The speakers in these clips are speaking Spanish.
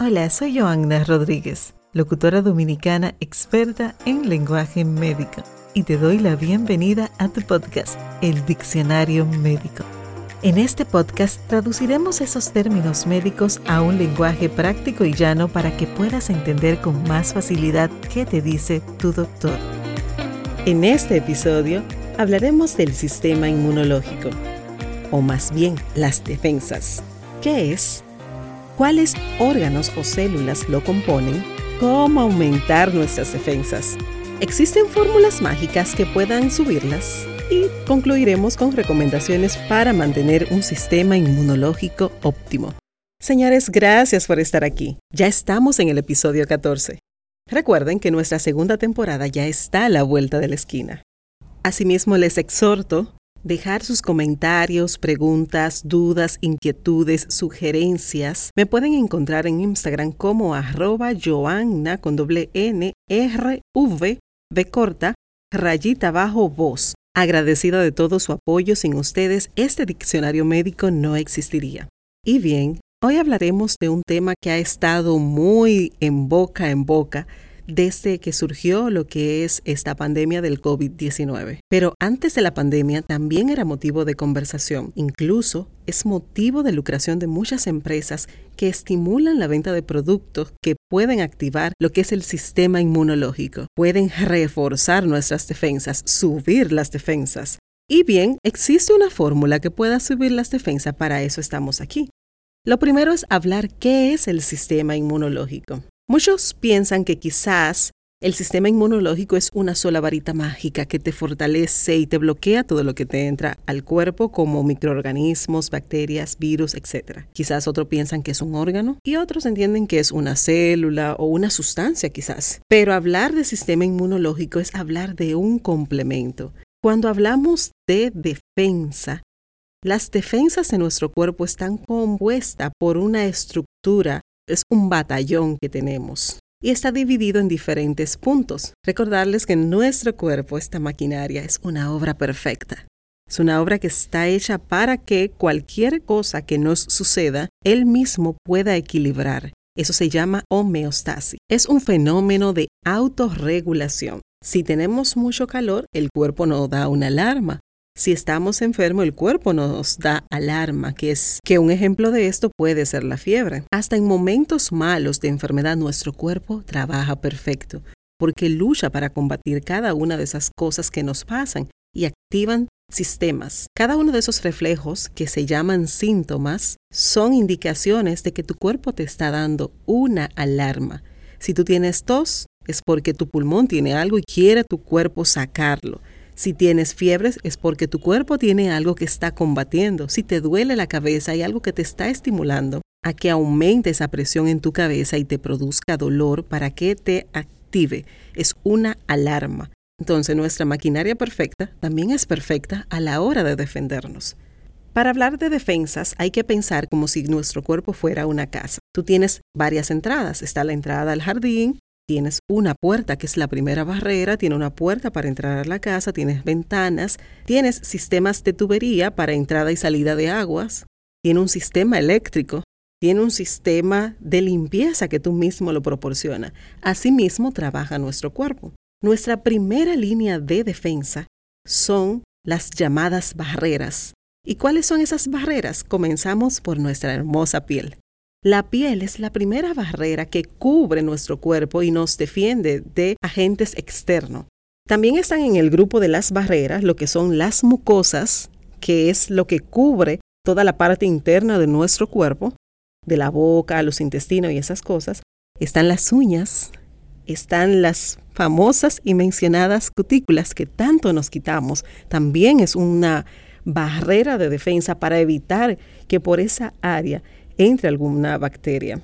Hola, soy Joanna Rodríguez, locutora dominicana experta en lenguaje médico, y te doy la bienvenida a tu podcast, El Diccionario Médico. En este podcast traduciremos esos términos médicos a un lenguaje práctico y llano para que puedas entender con más facilidad qué te dice tu doctor. En este episodio hablaremos del sistema inmunológico, o más bien las defensas. ¿Qué es? Cuáles órganos o células lo componen, cómo aumentar nuestras defensas. ¿Existen fórmulas mágicas que puedan subirlas? Y concluiremos con recomendaciones para mantener un sistema inmunológico óptimo. Señores, gracias por estar aquí. Ya estamos en el episodio 14. Recuerden que nuestra segunda temporada ya está a la vuelta de la esquina. Asimismo, les exhorto dejar sus comentarios, preguntas, dudas, inquietudes, sugerencias. Me pueden encontrar en Instagram como arroba joanna con doble n r v corta rayita bajo voz. Agradecida de todo su apoyo, sin ustedes este diccionario médico no existiría. Y bien, hoy hablaremos de un tema que ha estado muy en boca en boca desde que surgió lo que es esta pandemia del COVID-19. Pero antes de la pandemia también era motivo de conversación. Incluso es motivo de lucración de muchas empresas que estimulan la venta de productos que pueden activar lo que es el sistema inmunológico. Pueden reforzar nuestras defensas, subir las defensas. Y bien, existe una fórmula que pueda subir las defensas, para eso estamos aquí. Lo primero es hablar qué es el sistema inmunológico. Muchos piensan que quizás el sistema inmunológico es una sola varita mágica que te fortalece y te bloquea todo lo que te entra al cuerpo como microorganismos, bacterias, virus, etc. Quizás otros piensan que es un órgano y otros entienden que es una célula o una sustancia quizás. Pero hablar de sistema inmunológico es hablar de un complemento. Cuando hablamos de defensa, las defensas de nuestro cuerpo están compuestas por una estructura es un batallón que tenemos y está dividido en diferentes puntos. Recordarles que nuestro cuerpo, esta maquinaria, es una obra perfecta. Es una obra que está hecha para que cualquier cosa que nos suceda, él mismo pueda equilibrar. Eso se llama homeostasis. Es un fenómeno de autorregulación. Si tenemos mucho calor, el cuerpo nos da una alarma. Si estamos enfermos, el cuerpo nos da alarma, que es que un ejemplo de esto puede ser la fiebre. Hasta en momentos malos de enfermedad nuestro cuerpo trabaja perfecto, porque lucha para combatir cada una de esas cosas que nos pasan y activan sistemas. Cada uno de esos reflejos, que se llaman síntomas, son indicaciones de que tu cuerpo te está dando una alarma. Si tú tienes tos, es porque tu pulmón tiene algo y quiere tu cuerpo sacarlo. Si tienes fiebres es porque tu cuerpo tiene algo que está combatiendo. Si te duele la cabeza hay algo que te está estimulando a que aumente esa presión en tu cabeza y te produzca dolor para que te active. Es una alarma. Entonces nuestra maquinaria perfecta también es perfecta a la hora de defendernos. Para hablar de defensas hay que pensar como si nuestro cuerpo fuera una casa. Tú tienes varias entradas. Está la entrada al jardín, Tienes una puerta, que es la primera barrera, tiene una puerta para entrar a la casa, tienes ventanas, tienes sistemas de tubería para entrada y salida de aguas, tiene un sistema eléctrico, tiene un sistema de limpieza que tú mismo lo proporciona. Asimismo trabaja nuestro cuerpo. Nuestra primera línea de defensa son las llamadas barreras. ¿Y cuáles son esas barreras? Comenzamos por nuestra hermosa piel. La piel es la primera barrera que cubre nuestro cuerpo y nos defiende de agentes externos. También están en el grupo de las barreras lo que son las mucosas, que es lo que cubre toda la parte interna de nuestro cuerpo, de la boca, los intestinos y esas cosas. Están las uñas, están las famosas y mencionadas cutículas que tanto nos quitamos. También es una barrera de defensa para evitar que por esa área entre alguna bacteria.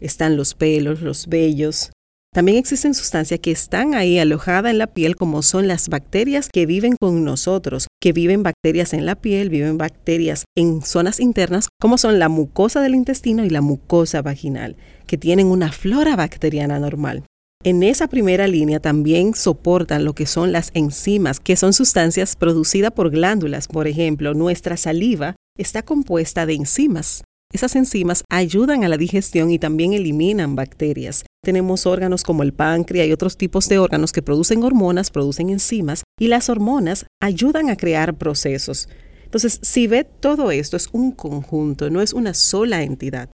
Están los pelos, los vellos. También existen sustancias que están ahí alojadas en la piel como son las bacterias que viven con nosotros, que viven bacterias en la piel, viven bacterias en zonas internas como son la mucosa del intestino y la mucosa vaginal, que tienen una flora bacteriana normal. En esa primera línea también soportan lo que son las enzimas, que son sustancias producidas por glándulas. Por ejemplo, nuestra saliva está compuesta de enzimas Esas enzimas ayudan a la digestión y también eliminan bacterias. Tenemos órganos como el páncreas y otros tipos de órganos que producen hormonas, producen enzimas y las hormonas ayudan a crear procesos. Entonces, si ve todo esto, es un conjunto, no es una sola entidad.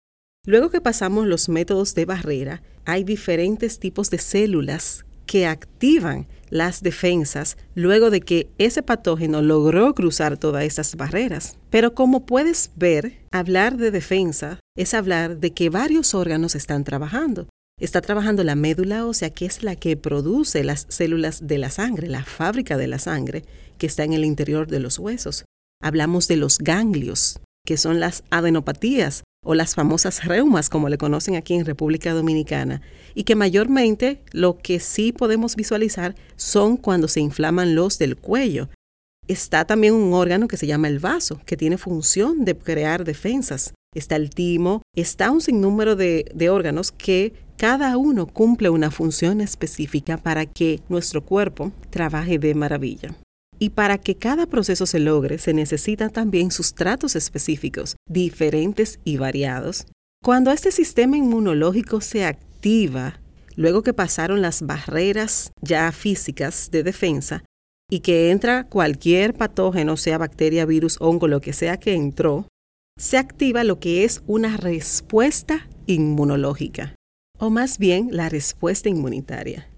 Luego que pasamos los métodos de barrera, hay diferentes tipos de células que activan las defensas luego de que ese patógeno logró cruzar todas esas barreras. Pero como puedes ver, hablar de defensa es hablar de que varios órganos están trabajando. Está trabajando la médula ósea, que es la que produce las células de la sangre, la fábrica de la sangre, que está en el interior de los huesos. Hablamos de los ganglios, que son las adenopatías o las famosas reumas, como le conocen aquí en República Dominicana, y que mayormente lo que sí podemos visualizar son cuando se inflaman los del cuello. Está también un órgano que se llama el vaso, que tiene función de crear defensas. Está el timo, está un sinnúmero de, de órganos que cada uno cumple una función específica para que nuestro cuerpo trabaje de maravilla. Y para que cada proceso se logre, se necesitan también sustratos específicos, diferentes y variados. Cuando este sistema inmunológico se activa, luego que pasaron las barreras ya físicas de defensa, y que entra cualquier patógeno, sea bacteria, virus, hongo, lo que sea que entró, se activa lo que es una respuesta inmunológica, o más bien la respuesta inmunitaria.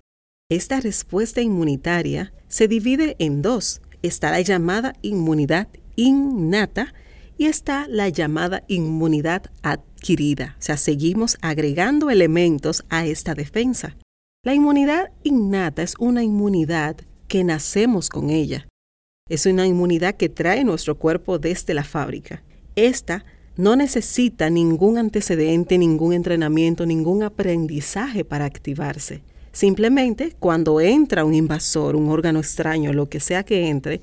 Esta respuesta inmunitaria se divide en dos. Está la llamada inmunidad innata y está la llamada inmunidad adquirida. O sea, seguimos agregando elementos a esta defensa. La inmunidad innata es una inmunidad que nacemos con ella. Es una inmunidad que trae nuestro cuerpo desde la fábrica. Esta no necesita ningún antecedente, ningún entrenamiento, ningún aprendizaje para activarse. Simplemente cuando entra un invasor, un órgano extraño, lo que sea que entre,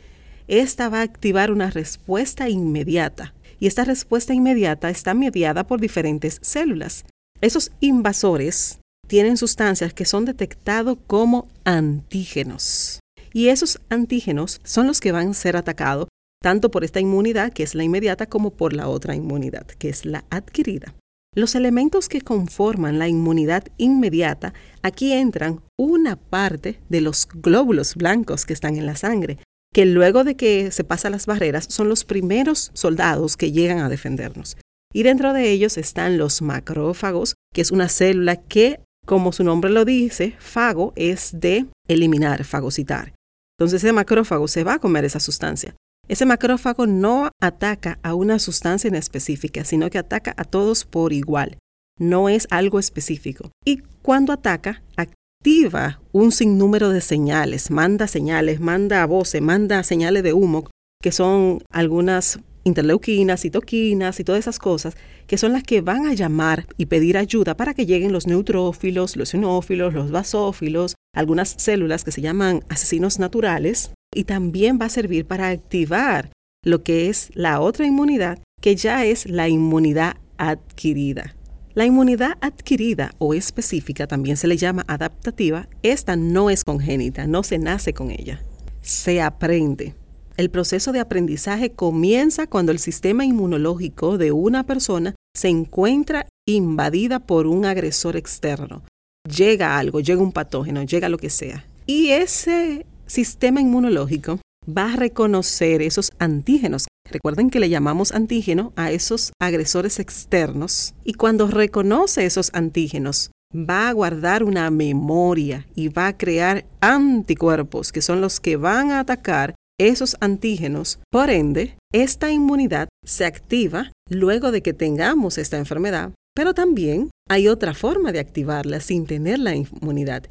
esta va a activar una respuesta inmediata. Y esta respuesta inmediata está mediada por diferentes células. Esos invasores tienen sustancias que son detectados como antígenos. Y esos antígenos son los que van a ser atacados tanto por esta inmunidad, que es la inmediata, como por la otra inmunidad, que es la adquirida. Los elementos que conforman la inmunidad inmediata, aquí entran una parte de los glóbulos blancos que están en la sangre, que luego de que se pasan las barreras son los primeros soldados que llegan a defendernos. Y dentro de ellos están los macrófagos, que es una célula que, como su nombre lo dice, fago es de eliminar, fagocitar. Entonces ese macrófago se va a comer esa sustancia. Ese macrófago no ataca a una sustancia en específica, sino que ataca a todos por igual. No es algo específico. Y cuando ataca, activa un sinnúmero de señales, manda señales, manda voces, manda señales de humo, que son algunas interleuquinas, citoquinas y todas esas cosas, que son las que van a llamar y pedir ayuda para que lleguen los neutrófilos, los xenófilos, los basófilos, algunas células que se llaman asesinos naturales, y también va a servir para activar lo que es la otra inmunidad, que ya es la inmunidad adquirida. La inmunidad adquirida o específica también se le llama adaptativa. Esta no es congénita, no se nace con ella. Se aprende. El proceso de aprendizaje comienza cuando el sistema inmunológico de una persona se encuentra invadida por un agresor externo. Llega algo, llega un patógeno, llega lo que sea. Y ese sistema inmunológico va a reconocer esos antígenos. Recuerden que le llamamos antígeno a esos agresores externos y cuando reconoce esos antígenos va a guardar una memoria y va a crear anticuerpos que son los que van a atacar esos antígenos. Por ende, esta inmunidad se activa luego de que tengamos esta enfermedad, pero también hay otra forma de activarla sin tener la inmunidad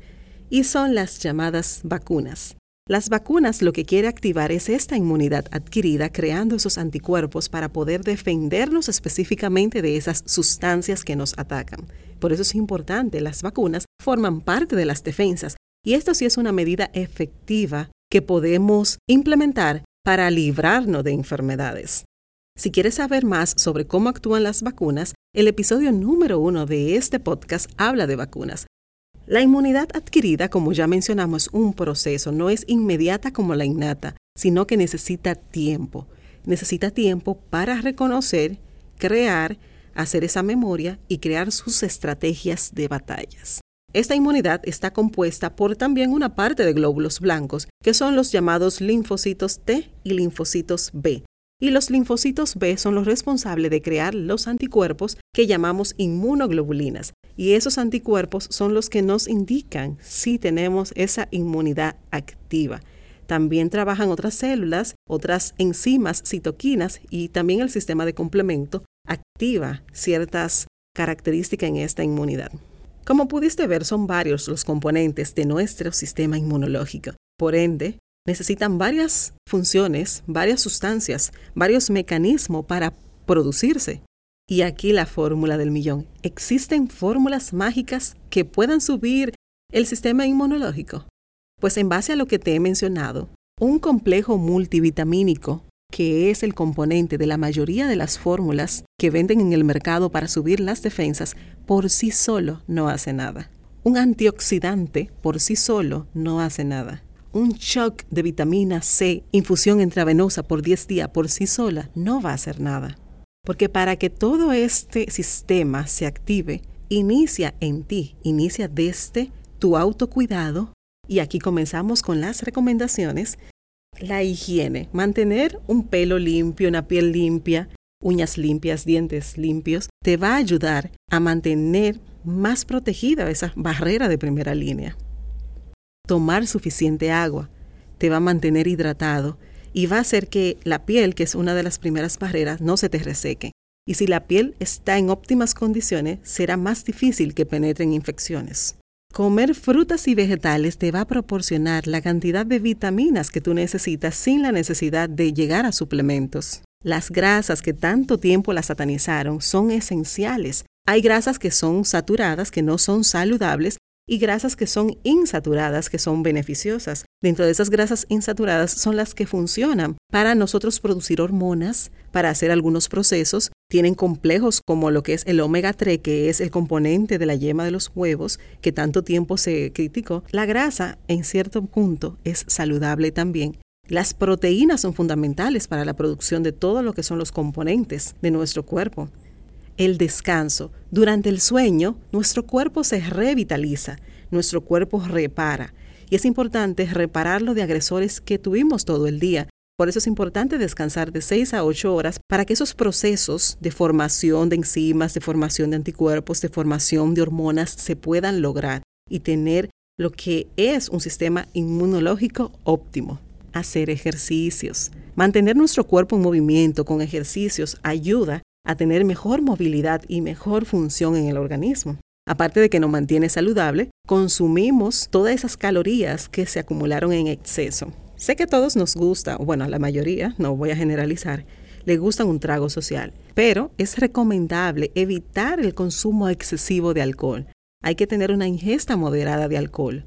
y son las llamadas vacunas. Las vacunas lo que quiere activar es esta inmunidad adquirida creando esos anticuerpos para poder defendernos específicamente de esas sustancias que nos atacan. Por eso es importante, las vacunas forman parte de las defensas y esto sí es una medida efectiva que podemos implementar para librarnos de enfermedades. Si quieres saber más sobre cómo actúan las vacunas, el episodio número uno de este podcast habla de vacunas. La inmunidad adquirida, como ya mencionamos, es un proceso, no es inmediata como la innata, sino que necesita tiempo. Necesita tiempo para reconocer, crear, hacer esa memoria y crear sus estrategias de batallas. Esta inmunidad está compuesta por también una parte de glóbulos blancos, que son los llamados linfocitos T y linfocitos B. Y los linfocitos B son los responsables de crear los anticuerpos que llamamos inmunoglobulinas. Y esos anticuerpos son los que nos indican si tenemos esa inmunidad activa. También trabajan otras células, otras enzimas, citoquinas y también el sistema de complemento activa ciertas características en esta inmunidad. Como pudiste ver, son varios los componentes de nuestro sistema inmunológico. Por ende, necesitan varias funciones, varias sustancias, varios mecanismos para producirse. Y aquí la fórmula del millón. ¿Existen fórmulas mágicas que puedan subir el sistema inmunológico? Pues en base a lo que te he mencionado, un complejo multivitamínico que es el componente de la mayoría de las fórmulas que venden en el mercado para subir las defensas, por sí solo no hace nada. Un antioxidante por sí solo no hace nada. Un shock de vitamina C, infusión intravenosa por 10 días por sí sola, no va a hacer nada. Porque para que todo este sistema se active, inicia en ti, inicia desde tu autocuidado. Y aquí comenzamos con las recomendaciones la higiene, mantener un pelo limpio, una piel limpia, uñas limpias, dientes limpios, te va a ayudar a mantener más protegida esa barrera de primera línea. Tomar suficiente agua te va a mantener hidratado y va a hacer que la piel, que es una de las primeras barreras, no se te reseque. Y si la piel está en óptimas condiciones, será más difícil que penetren infecciones. Comer frutas y vegetales te va a proporcionar la cantidad de vitaminas que tú necesitas sin la necesidad de llegar a suplementos. Las grasas que tanto tiempo las satanizaron son esenciales. Hay grasas que son saturadas, que no son saludables, y grasas que son insaturadas, que son beneficiosas. Dentro de esas grasas insaturadas son las que funcionan para nosotros producir hormonas, para hacer algunos procesos. Tienen complejos como lo que es el omega 3, que es el componente de la yema de los huevos, que tanto tiempo se criticó. La grasa, en cierto punto, es saludable también. Las proteínas son fundamentales para la producción de todo lo que son los componentes de nuestro cuerpo el descanso. Durante el sueño, nuestro cuerpo se revitaliza, nuestro cuerpo repara. Y es importante repararlo de agresores que tuvimos todo el día. Por eso es importante descansar de 6 a 8 horas para que esos procesos de formación de enzimas, de formación de anticuerpos, de formación de hormonas se puedan lograr y tener lo que es un sistema inmunológico óptimo. Hacer ejercicios. Mantener nuestro cuerpo en movimiento con ejercicios ayuda a tener mejor movilidad y mejor función en el organismo. Aparte de que nos mantiene saludable, consumimos todas esas calorías que se acumularon en exceso. Sé que a todos nos gusta, bueno, a la mayoría, no voy a generalizar, le gusta un trago social, pero es recomendable evitar el consumo excesivo de alcohol. Hay que tener una ingesta moderada de alcohol.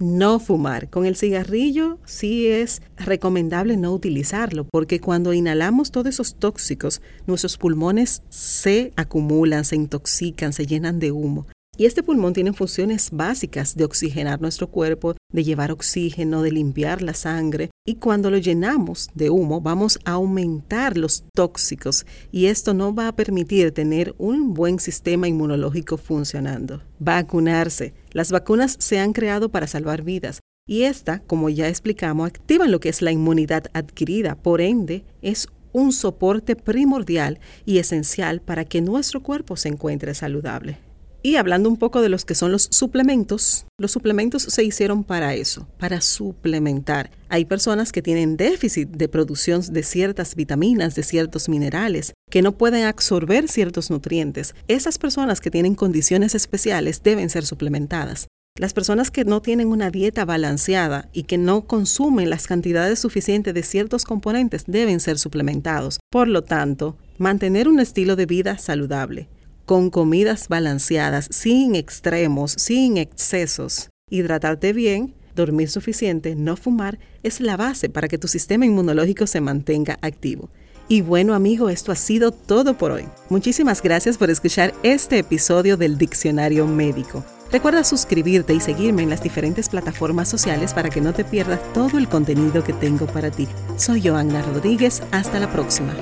No fumar. Con el cigarrillo sí es recomendable no utilizarlo porque cuando inhalamos todos esos tóxicos, nuestros pulmones se acumulan, se intoxican, se llenan de humo. Y este pulmón tiene funciones básicas de oxigenar nuestro cuerpo, de llevar oxígeno, de limpiar la sangre. Y cuando lo llenamos de humo, vamos a aumentar los tóxicos y esto no va a permitir tener un buen sistema inmunológico funcionando. Vacunarse. Las vacunas se han creado para salvar vidas. Y esta, como ya explicamos, activa lo que es la inmunidad adquirida. Por ende, es un soporte primordial y esencial para que nuestro cuerpo se encuentre saludable. Y hablando un poco de los que son los suplementos, los suplementos se hicieron para eso, para suplementar. Hay personas que tienen déficit de producción de ciertas vitaminas, de ciertos minerales, que no pueden absorber ciertos nutrientes. Esas personas que tienen condiciones especiales deben ser suplementadas. Las personas que no tienen una dieta balanceada y que no consumen las cantidades suficientes de ciertos componentes deben ser suplementados. Por lo tanto, mantener un estilo de vida saludable con comidas balanceadas, sin extremos, sin excesos. Hidratarte bien, dormir suficiente, no fumar, es la base para que tu sistema inmunológico se mantenga activo. Y bueno amigo, esto ha sido todo por hoy. Muchísimas gracias por escuchar este episodio del Diccionario Médico. Recuerda suscribirte y seguirme en las diferentes plataformas sociales para que no te pierdas todo el contenido que tengo para ti. Soy Joanna Rodríguez, hasta la próxima.